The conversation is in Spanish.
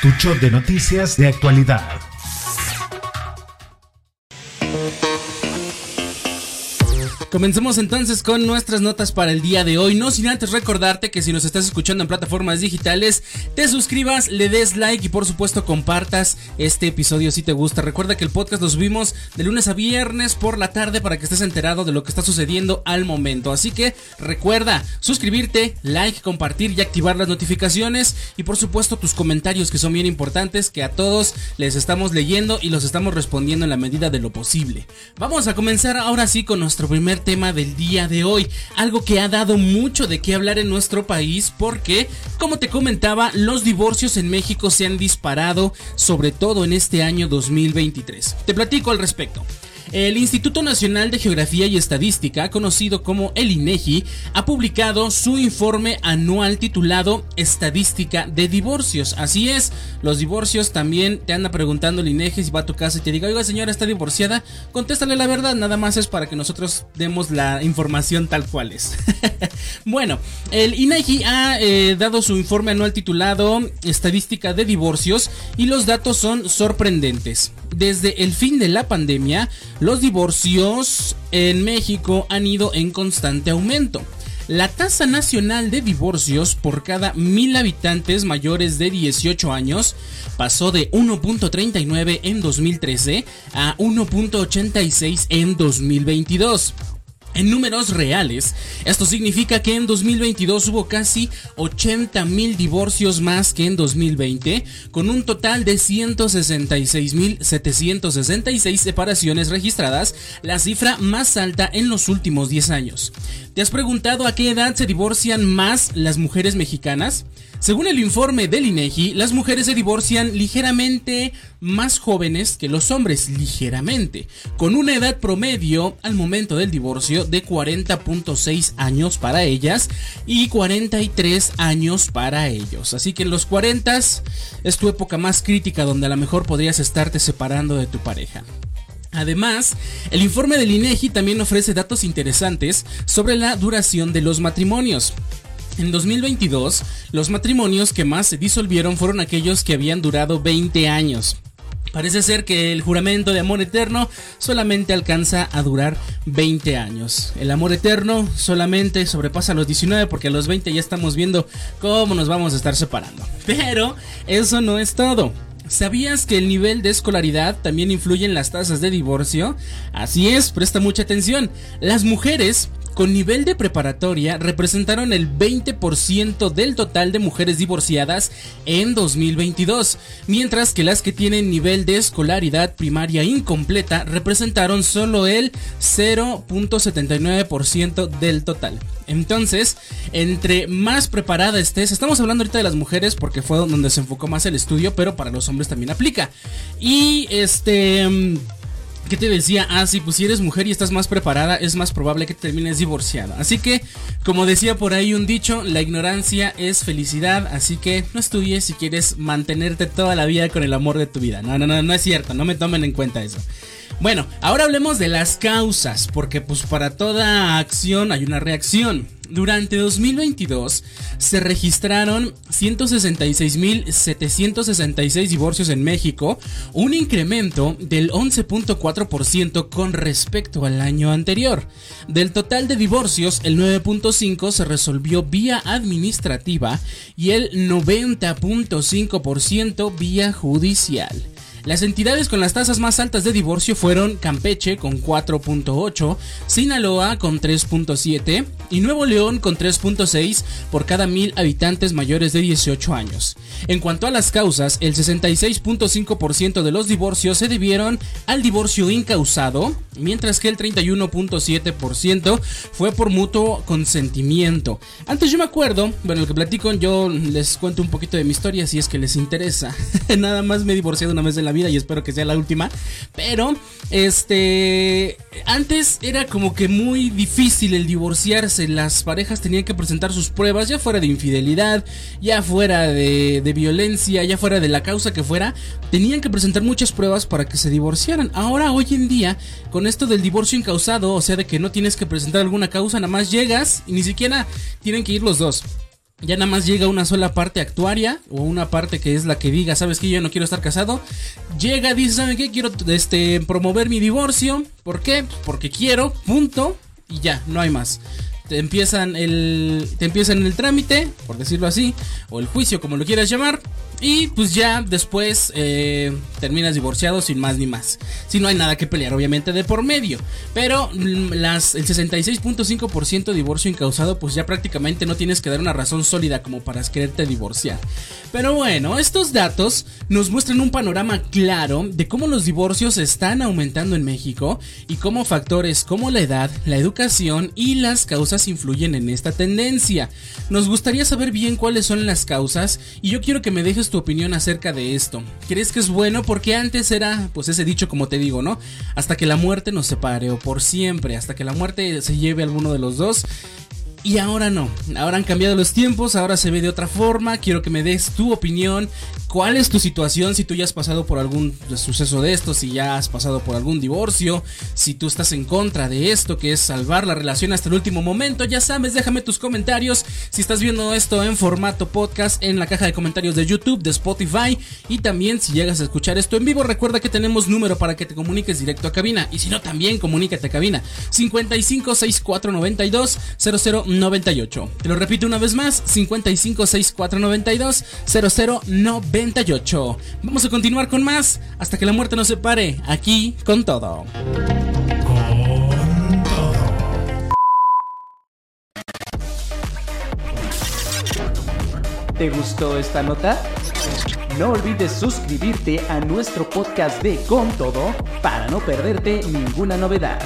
Tu shot de noticias de actualidad. Comencemos entonces con nuestras notas para el día de hoy. No sin antes recordarte que si nos estás escuchando en plataformas digitales, te suscribas, le des like y por supuesto compartas este episodio si te gusta. Recuerda que el podcast lo subimos de lunes a viernes por la tarde para que estés enterado de lo que está sucediendo al momento. Así que recuerda suscribirte, like, compartir y activar las notificaciones y por supuesto tus comentarios que son bien importantes que a todos les estamos leyendo y los estamos respondiendo en la medida de lo posible. Vamos a comenzar ahora sí con nuestro primer tema del día de hoy, algo que ha dado mucho de qué hablar en nuestro país porque, como te comentaba, los divorcios en México se han disparado, sobre todo en este año 2023. Te platico al respecto. El Instituto Nacional de Geografía y Estadística, conocido como el INEGI, ha publicado su informe anual titulado Estadística de Divorcios. Así es, los divorcios también te anda preguntando el INEGI si va a tu casa y te diga, oiga señora, está divorciada, contéstale la verdad, nada más es para que nosotros demos la información tal cual es. bueno, el INEGI ha eh, dado su informe anual titulado Estadística de Divorcios y los datos son sorprendentes. Desde el fin de la pandemia, los divorcios en México han ido en constante aumento. La tasa nacional de divorcios por cada mil habitantes mayores de 18 años pasó de 1.39 en 2013 a 1.86 en 2022. En números reales, esto significa que en 2022 hubo casi 80 mil divorcios más que en 2020, con un total de 166 mil 766 separaciones registradas, la cifra más alta en los últimos 10 años. ¿Te has preguntado a qué edad se divorcian más las mujeres mexicanas? Según el informe del INEGI, las mujeres se divorcian ligeramente más jóvenes que los hombres, ligeramente, con una edad promedio al momento del divorcio de 40.6 años para ellas y 43 años para ellos. Así que en los 40 es tu época más crítica donde a lo mejor podrías estarte separando de tu pareja. Además, el informe del INEGI también ofrece datos interesantes sobre la duración de los matrimonios. En 2022, los matrimonios que más se disolvieron fueron aquellos que habían durado 20 años. Parece ser que el juramento de amor eterno solamente alcanza a durar 20 años. El amor eterno solamente sobrepasa los 19 porque a los 20 ya estamos viendo cómo nos vamos a estar separando. Pero eso no es todo. ¿Sabías que el nivel de escolaridad también influye en las tasas de divorcio? Así es, presta mucha atención. Las mujeres con nivel de preparatoria representaron el 20% del total de mujeres divorciadas en 2022, mientras que las que tienen nivel de escolaridad primaria incompleta representaron solo el 0.79% del total. Entonces, entre más preparada estés, estamos hablando ahorita de las mujeres porque fue donde se enfocó más el estudio, pero para los hombres también aplica. Y este ¿Qué te decía? Ah, sí, pues si eres mujer y estás más preparada, es más probable que termines divorciada. Así que, como decía por ahí un dicho, la ignorancia es felicidad, así que no estudies si quieres mantenerte toda la vida con el amor de tu vida. No, no, no, no es cierto, no me tomen en cuenta eso. Bueno, ahora hablemos de las causas, porque pues para toda acción hay una reacción. Durante 2022 se registraron 166.766 divorcios en México, un incremento del 11.4% con respecto al año anterior. Del total de divorcios, el 9.5% se resolvió vía administrativa y el 90.5% vía judicial. Las entidades con las tasas más altas de divorcio fueron Campeche con 4.8, Sinaloa con 3.7 y Nuevo León con 3.6 por cada mil habitantes mayores de 18 años. En cuanto a las causas, el 66.5% de los divorcios se debieron al divorcio incausado, mientras que el 31.7% fue por mutuo consentimiento. Antes yo me acuerdo, bueno, lo que platico, yo les cuento un poquito de mi historia si es que les interesa. Nada más me he divorciado una vez en la vida y espero que sea la última. Pero, este, antes era como que muy difícil el divorciarse. Las parejas tenían que presentar sus pruebas, ya fuera de infidelidad, ya fuera de, de violencia, ya fuera de la causa que fuera. Tenían que presentar muchas pruebas para que se divorciaran. Ahora, hoy en día, con esto del divorcio incausado, o sea, de que no tienes que presentar alguna causa, nada más llegas y ni siquiera tienen que ir los dos ya nada más llega una sola parte actuaria o una parte que es la que diga, sabes que yo no quiero estar casado. Llega, dice, ¿saben qué? Quiero este, promover mi divorcio. ¿Por qué? Porque quiero, punto. Y ya, no hay más te empiezan el te empiezan el trámite, por decirlo así, o el juicio como lo quieras llamar, y pues ya después eh, terminas divorciado sin más ni más. Si no hay nada que pelear, obviamente, de por medio. Pero mm, las, el 66.5% divorcio incausado, pues ya prácticamente no tienes que dar una razón sólida como para quererte divorciar. Pero bueno, estos datos nos muestran un panorama claro de cómo los divorcios están aumentando en México y cómo factores como la edad, la educación y las causas influyen en esta tendencia. Nos gustaría saber bien cuáles son las causas y yo quiero que me dejes tu opinión acerca de esto. ¿Crees que es bueno? Porque antes era, pues ese dicho como te digo, ¿no? Hasta que la muerte nos separe o por siempre, hasta que la muerte se lleve a alguno de los dos. Y ahora no, ahora han cambiado los tiempos, ahora se ve de otra forma, quiero que me des tu opinión, cuál es tu situación, si tú ya has pasado por algún suceso de esto, si ya has pasado por algún divorcio, si tú estás en contra de esto, que es salvar la relación hasta el último momento, ya sabes, déjame tus comentarios, si estás viendo esto en formato podcast en la caja de comentarios de YouTube, de Spotify, y también si llegas a escuchar esto en vivo, recuerda que tenemos número para que te comuniques directo a cabina, y si no, también comunícate a cabina, 55 64 92 00 98. Te lo repito una vez más, 55 64 92 00 98. Vamos a continuar con más hasta que la muerte nos separe, aquí con todo. Con todo. ¿Te gustó esta nota? No olvides suscribirte a nuestro podcast de Con Todo para no perderte ninguna novedad.